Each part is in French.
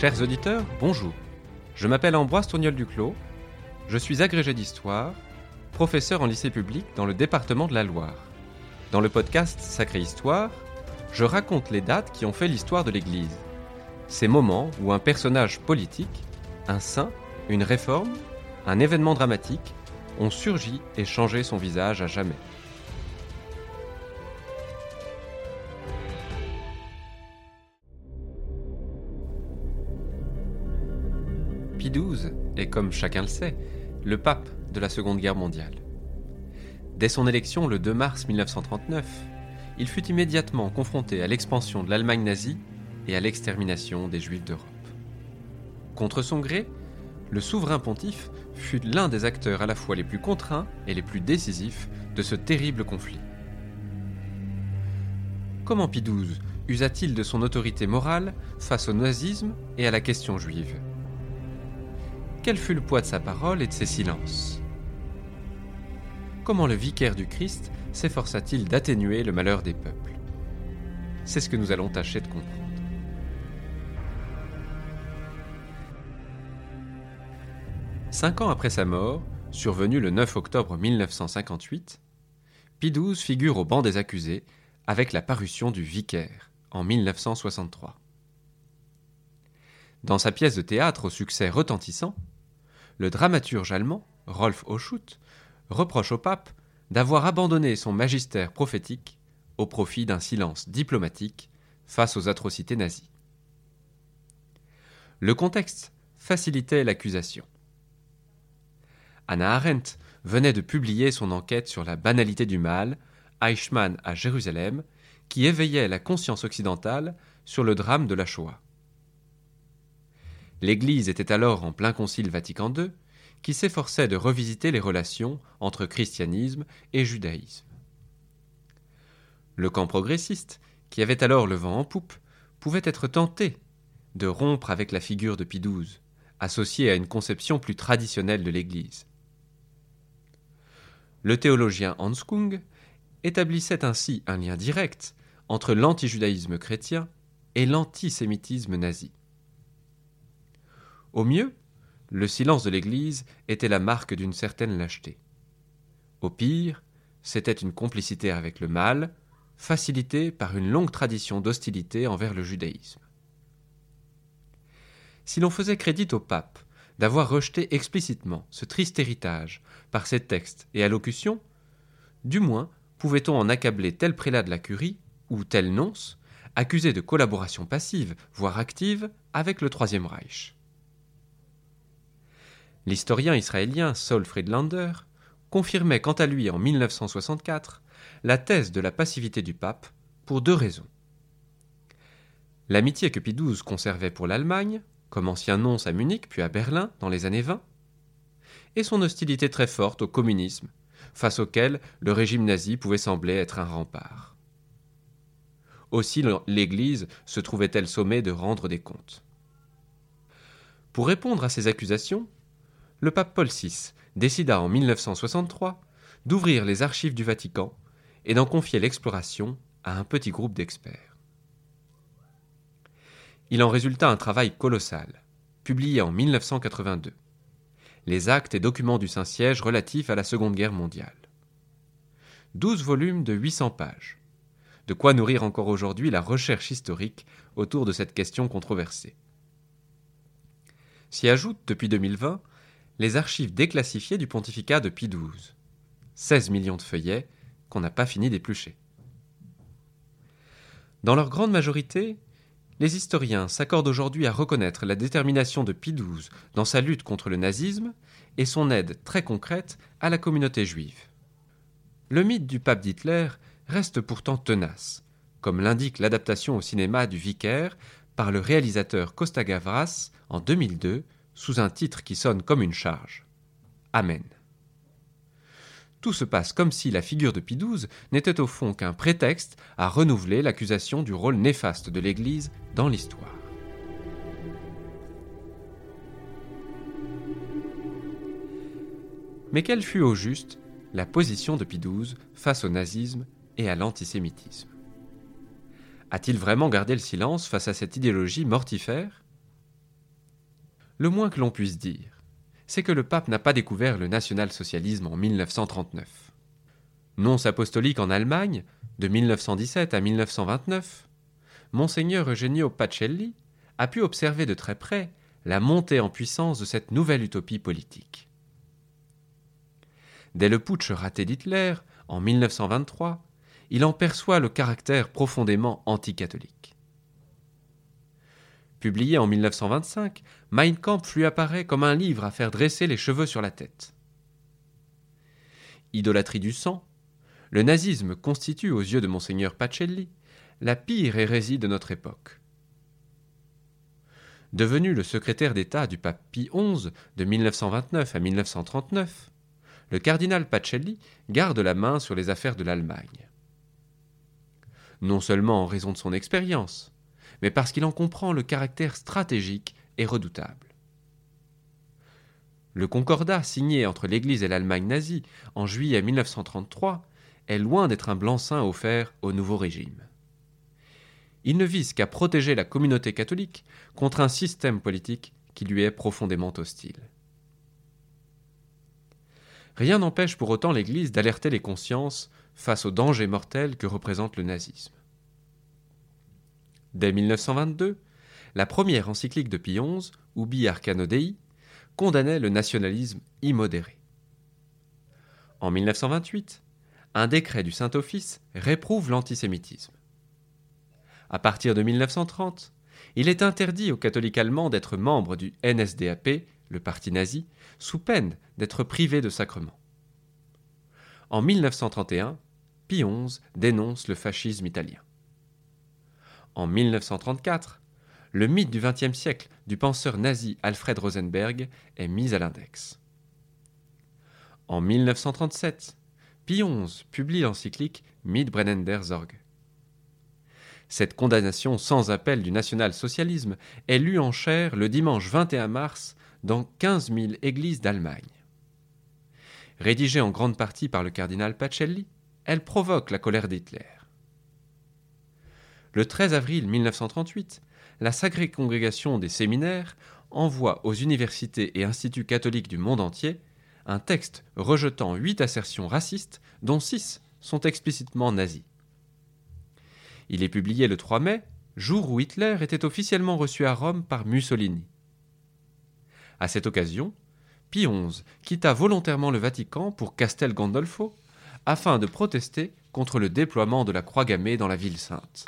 Chers auditeurs, bonjour. Je m'appelle Ambroise Tourniol Duclos. Je suis agrégé d'histoire, professeur en lycée public dans le département de la Loire. Dans le podcast Sacrée Histoire, je raconte les dates qui ont fait l'histoire de l'Église. Ces moments où un personnage politique, un saint, une réforme, un événement dramatique ont surgi et changé son visage à jamais. Pie XII est, comme chacun le sait, le pape de la Seconde Guerre mondiale. Dès son élection le 2 mars 1939, il fut immédiatement confronté à l'expansion de l'Allemagne nazie et à l'extermination des Juifs d'Europe. Contre son gré, le souverain pontife fut l'un des acteurs à la fois les plus contraints et les plus décisifs de ce terrible conflit. Comment Pie usa-t-il de son autorité morale face au nazisme et à la question juive? Quel fut le poids de sa parole et de ses silences Comment le vicaire du Christ s'efforça-t-il d'atténuer le malheur des peuples C'est ce que nous allons tâcher de comprendre. Cinq ans après sa mort, survenue le 9 octobre 1958, Pie figure au banc des accusés avec la parution du Vicaire en 1963. Dans sa pièce de théâtre au succès retentissant, le dramaturge allemand, Rolf Oschut, reproche au pape d'avoir abandonné son magistère prophétique au profit d'un silence diplomatique face aux atrocités nazies. Le contexte facilitait l'accusation. Anna Arendt venait de publier son enquête sur la banalité du mal, Eichmann à Jérusalem, qui éveillait la conscience occidentale sur le drame de la Shoah. L'Église était alors en plein concile Vatican II, qui s'efforçait de revisiter les relations entre christianisme et judaïsme. Le camp progressiste, qui avait alors le vent en poupe, pouvait être tenté de rompre avec la figure de Pie XII, associée à une conception plus traditionnelle de l'Église. Le théologien Hans Kung établissait ainsi un lien direct entre l'antijudaïsme chrétien et l'antisémitisme nazi. Au mieux, le silence de l'Église était la marque d'une certaine lâcheté. Au pire, c'était une complicité avec le mal, facilitée par une longue tradition d'hostilité envers le judaïsme. Si l'on faisait crédit au pape d'avoir rejeté explicitement ce triste héritage par ses textes et allocutions, du moins pouvait-on en accabler tel prélat de la curie ou tel nonce, accusé de collaboration passive, voire active, avec le Troisième Reich. L'historien israélien Saul Friedlander confirmait quant à lui en 1964 la thèse de la passivité du pape pour deux raisons. L'amitié que Pie XII conservait pour l'Allemagne, comme ancien nonce à Munich puis à Berlin dans les années 20, et son hostilité très forte au communisme, face auquel le régime nazi pouvait sembler être un rempart. Aussi l'Église se trouvait-elle sommée de rendre des comptes. Pour répondre à ces accusations, le pape Paul VI décida en 1963 d'ouvrir les archives du Vatican et d'en confier l'exploration à un petit groupe d'experts. Il en résulta un travail colossal, publié en 1982. Les actes et documents du Saint-Siège relatifs à la Seconde Guerre mondiale. Douze volumes de 800 pages. De quoi nourrir encore aujourd'hui la recherche historique autour de cette question controversée. S'y ajoutent, depuis 2020, les archives déclassifiées du pontificat de Pie XII. 16 millions de feuillets qu'on n'a pas fini d'éplucher. Dans leur grande majorité, les historiens s'accordent aujourd'hui à reconnaître la détermination de Pie XII dans sa lutte contre le nazisme et son aide très concrète à la communauté juive. Le mythe du pape d'Hitler reste pourtant tenace, comme l'indique l'adaptation au cinéma du Vicaire par le réalisateur Costa Gavras en 2002 sous un titre qui sonne comme une charge. Amen. Tout se passe comme si la figure de Pie XII n'était au fond qu'un prétexte à renouveler l'accusation du rôle néfaste de l'Église dans l'histoire. Mais quelle fut au juste la position de Pie XII face au nazisme et à l'antisémitisme? A-t-il vraiment gardé le silence face à cette idéologie mortifère? Le moins que l'on puisse dire, c'est que le pape n'a pas découvert le national-socialisme en 1939. Nonce apostolique en Allemagne, de 1917 à 1929, Monseigneur Eugenio Pacelli a pu observer de très près la montée en puissance de cette nouvelle utopie politique. Dès le putsch raté d'Hitler, en 1923, il en perçoit le caractère profondément anticatholique. Publié en 1925, Mein Kampf lui apparaît comme un livre à faire dresser les cheveux sur la tête. Idolâtrie du sang, le nazisme constitue aux yeux de monseigneur Pacelli la pire hérésie de notre époque. Devenu le secrétaire d'État du pape Pie XI de 1929 à 1939, le cardinal Pacelli garde la main sur les affaires de l'Allemagne. Non seulement en raison de son expérience, mais parce qu'il en comprend le caractère stratégique et redoutable. Le concordat signé entre l'Église et l'Allemagne nazie en juillet 1933 est loin d'être un blanc-seing offert au nouveau régime. Il ne vise qu'à protéger la communauté catholique contre un système politique qui lui est profondément hostile. Rien n'empêche pour autant l'Église d'alerter les consciences face au danger mortel que représente le nazisme. Dès 1922, la première encyclique de Pie XI, Ubi Arcano condamnait le nationalisme immodéré. En 1928, un décret du Saint-Office réprouve l'antisémitisme. À partir de 1930, il est interdit aux catholiques allemands d'être membres du NSDAP, le parti nazi, sous peine d'être privés de sacrement. En 1931, Pie XI dénonce le fascisme italien. En 1934, le mythe du XXe siècle du penseur nazi Alfred Rosenberg est mis à l'index. En 1937, Pie XI publie l'encyclique Mitbrennender Sorge. Cette condamnation sans appel du national-socialisme est lue en chair le dimanche 21 mars dans 15 000 églises d'Allemagne. Rédigée en grande partie par le cardinal Pacelli, elle provoque la colère d'Hitler. Le 13 avril 1938, la Sacrée Congrégation des séminaires envoie aux universités et instituts catholiques du monde entier un texte rejetant huit assertions racistes, dont six sont explicitement nazies. Il est publié le 3 mai, jour où Hitler était officiellement reçu à Rome par Mussolini. À cette occasion, Pie XI quitta volontairement le Vatican pour Castel Gandolfo afin de protester contre le déploiement de la croix gammée dans la ville sainte.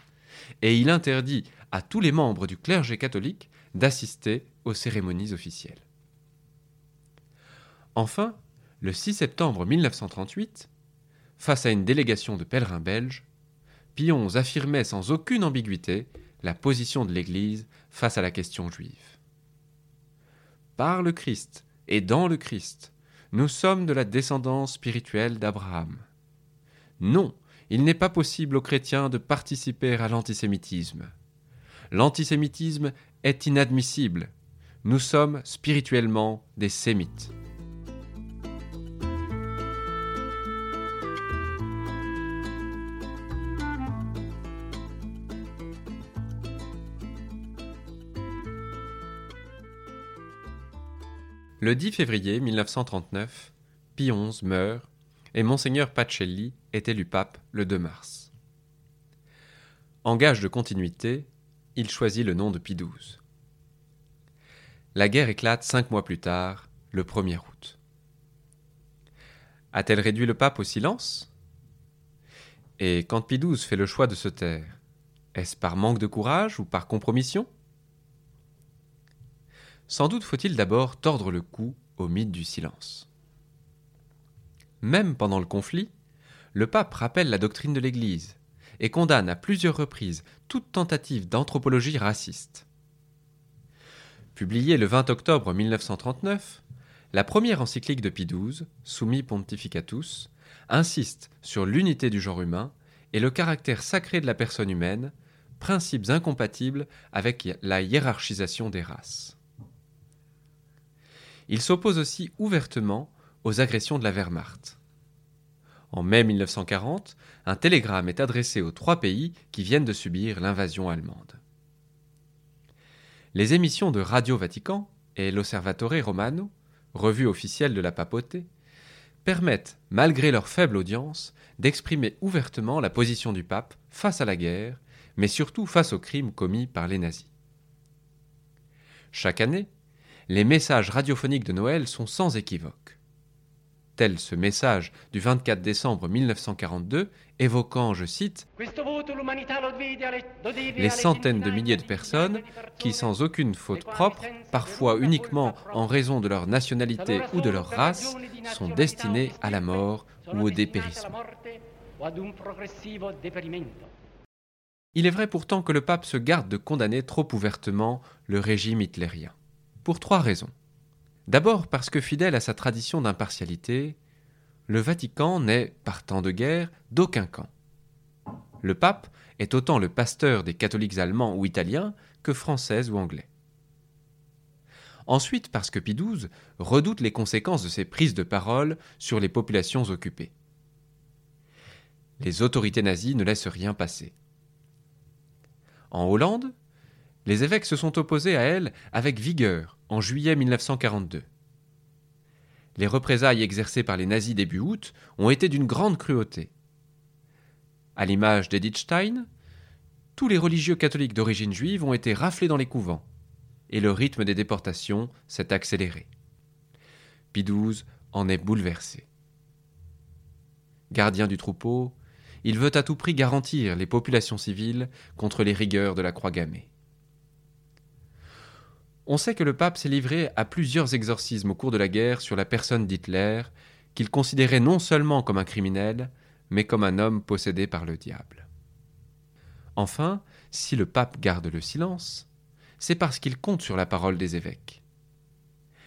Et il interdit à tous les membres du clergé catholique d'assister aux cérémonies officielles. Enfin, le 6 septembre 1938, face à une délégation de pèlerins belges, Pie XI affirmait sans aucune ambiguïté la position de l'Église face à la question juive. Par le Christ et dans le Christ, nous sommes de la descendance spirituelle d'Abraham. Non, il n'est pas possible aux chrétiens de participer à l'antisémitisme. L'antisémitisme est inadmissible. Nous sommes spirituellement des sémites. Le 10 février 1939, Pie XI meurt et Monseigneur Pacelli est élu pape le 2 mars. En gage de continuité, il choisit le nom de Pie XII. La guerre éclate cinq mois plus tard, le 1er août. A-t-elle réduit le pape au silence? Et quand Pie XII fait le choix de se taire, est-ce par manque de courage ou par compromission? Sans doute faut-il d'abord tordre le cou au mythe du silence. Même pendant le conflit, le pape rappelle la doctrine de l'Église et condamne à plusieurs reprises toute tentative d'anthropologie raciste. Publiée le 20 octobre 1939, la première encyclique de Pie XII, Summi Pontificatus, insiste sur l'unité du genre humain et le caractère sacré de la personne humaine, principes incompatibles avec la hiérarchisation des races. Il s'oppose aussi ouvertement aux agressions de la Wehrmacht. En mai 1940, un télégramme est adressé aux trois pays qui viennent de subir l'invasion allemande. Les émissions de Radio Vatican, et l'Osservatore Romano, revue officielle de la papauté, permettent, malgré leur faible audience, d'exprimer ouvertement la position du pape face à la guerre, mais surtout face aux crimes commis par les nazis. Chaque année, les messages radiophoniques de Noël sont sans équivoque. Tel ce message du 24 décembre 1942, évoquant, je cite, les centaines de milliers de personnes qui, sans aucune faute propre, parfois uniquement en raison de leur nationalité ou de leur race, sont destinés à la mort ou au dépérissement. Il est vrai pourtant que le pape se garde de condamner trop ouvertement le régime hitlérien pour trois raisons. D'abord parce que fidèle à sa tradition d'impartialité, le Vatican n'est, par temps de guerre, d'aucun camp. Le pape est autant le pasteur des catholiques allemands ou italiens que français ou anglais. Ensuite parce que Pie XII redoute les conséquences de ses prises de parole sur les populations occupées. Les autorités nazies ne laissent rien passer. En Hollande, les évêques se sont opposés à elle avec vigueur en juillet 1942. Les représailles exercées par les nazis début août ont été d'une grande cruauté. À l'image d'Edith Stein, tous les religieux catholiques d'origine juive ont été raflés dans les couvents, et le rythme des déportations s'est accéléré. XII en est bouleversé. Gardien du troupeau, il veut à tout prix garantir les populations civiles contre les rigueurs de la croix gammée. On sait que le pape s'est livré à plusieurs exorcismes au cours de la guerre sur la personne d'Hitler, qu'il considérait non seulement comme un criminel, mais comme un homme possédé par le diable. Enfin, si le pape garde le silence, c'est parce qu'il compte sur la parole des évêques.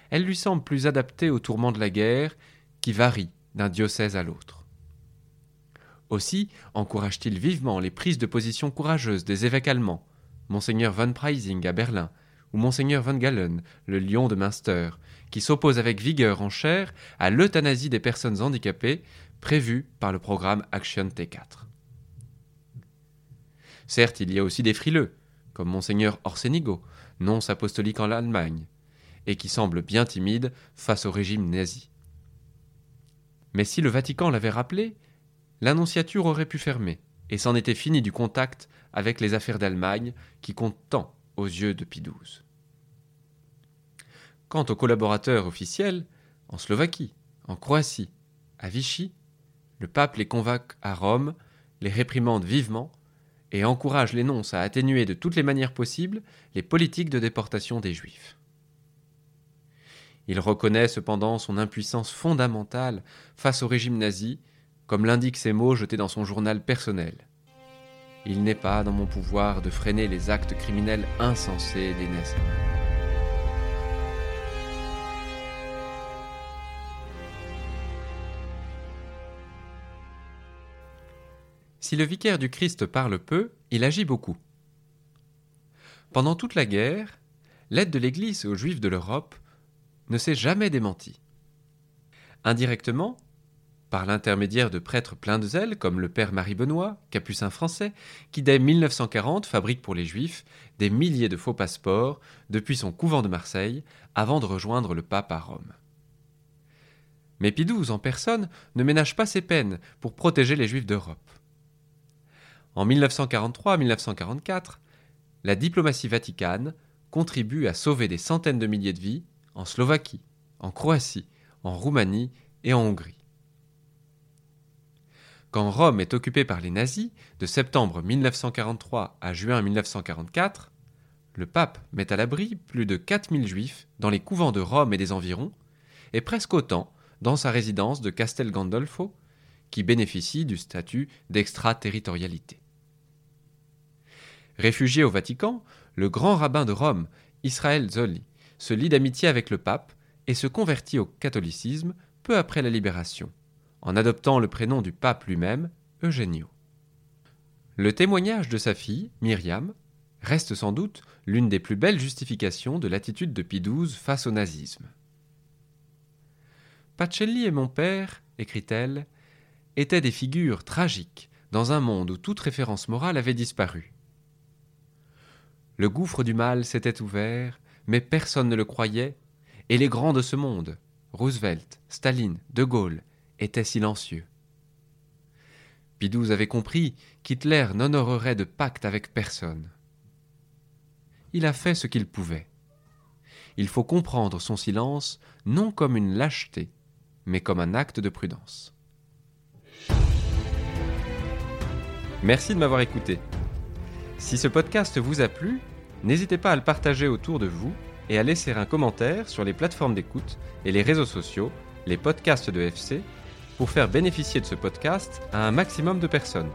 Elle lui semble plus adaptée au tourment de la guerre, qui varie d'un diocèse à l'autre. Aussi encourage-t-il vivement les prises de position courageuses des évêques allemands, Monseigneur von Preising à Berlin, ou Monseigneur Van Galen, le lion de Münster, qui s'oppose avec vigueur en chair à l'euthanasie des personnes handicapées prévue par le programme Action T4. Certes, il y a aussi des frileux, comme Monseigneur Orsenigo, nonce apostolique en Allemagne, et qui semble bien timide face au régime nazi. Mais si le Vatican l'avait rappelé, l'annonciature aurait pu fermer, et c'en était fini du contact avec les affaires d'Allemagne qui comptent tant aux yeux de Pie XII. Quant aux collaborateurs officiels, en Slovaquie, en Croatie, à Vichy, le pape les convainc à Rome, les réprimande vivement et encourage les nonces à atténuer de toutes les manières possibles les politiques de déportation des Juifs. Il reconnaît cependant son impuissance fondamentale face au régime nazi, comme l'indiquent ces mots jetés dans son journal personnel. Il n'est pas dans mon pouvoir de freiner les actes criminels insensés des nazis. Si le vicaire du Christ parle peu, il agit beaucoup. Pendant toute la guerre, l'aide de l'Église aux Juifs de l'Europe ne s'est jamais démentie. Indirectement, par l'intermédiaire de prêtres pleins de zèle comme le père Marie Benoît, capucin français, qui dès 1940 fabrique pour les Juifs des milliers de faux passeports depuis son couvent de Marseille avant de rejoindre le pape à Rome. Mais Pie en personne ne ménage pas ses peines pour protéger les Juifs d'Europe. En 1943-1944, la diplomatie vaticane contribue à sauver des centaines de milliers de vies en Slovaquie, en Croatie, en Roumanie et en Hongrie. Quand Rome est occupée par les nazis, de septembre 1943 à juin 1944, le pape met à l'abri plus de 4000 juifs dans les couvents de Rome et des environs, et presque autant dans sa résidence de Castel Gandolfo, qui bénéficie du statut d'extraterritorialité. Réfugié au Vatican, le grand rabbin de Rome, Israël Zolli, se lie d'amitié avec le pape et se convertit au catholicisme peu après la libération en adoptant le prénom du pape lui-même, Eugenio. Le témoignage de sa fille, Myriam, reste sans doute l'une des plus belles justifications de l'attitude de Pie XII face au nazisme. Pacelli et mon père, écrit-elle, étaient des figures tragiques dans un monde où toute référence morale avait disparu. Le gouffre du mal s'était ouvert, mais personne ne le croyait, et les grands de ce monde, Roosevelt, Staline, De Gaulle, étaient silencieux. Pidouze avait compris qu'Hitler n'honorerait de pacte avec personne. Il a fait ce qu'il pouvait. Il faut comprendre son silence non comme une lâcheté, mais comme un acte de prudence. Merci de m'avoir écouté. Si ce podcast vous a plu, n'hésitez pas à le partager autour de vous et à laisser un commentaire sur les plateformes d'écoute et les réseaux sociaux, les podcasts de FC, pour faire bénéficier de ce podcast à un maximum de personnes.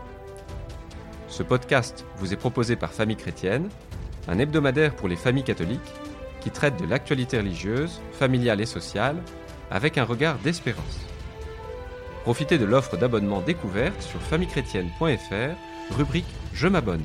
Ce podcast vous est proposé par Famille Chrétienne, un hebdomadaire pour les familles catholiques qui traite de l'actualité religieuse, familiale et sociale avec un regard d'espérance. Profitez de l'offre d'abonnement découverte sur famillechrétienne.fr, rubrique Je m'abonne.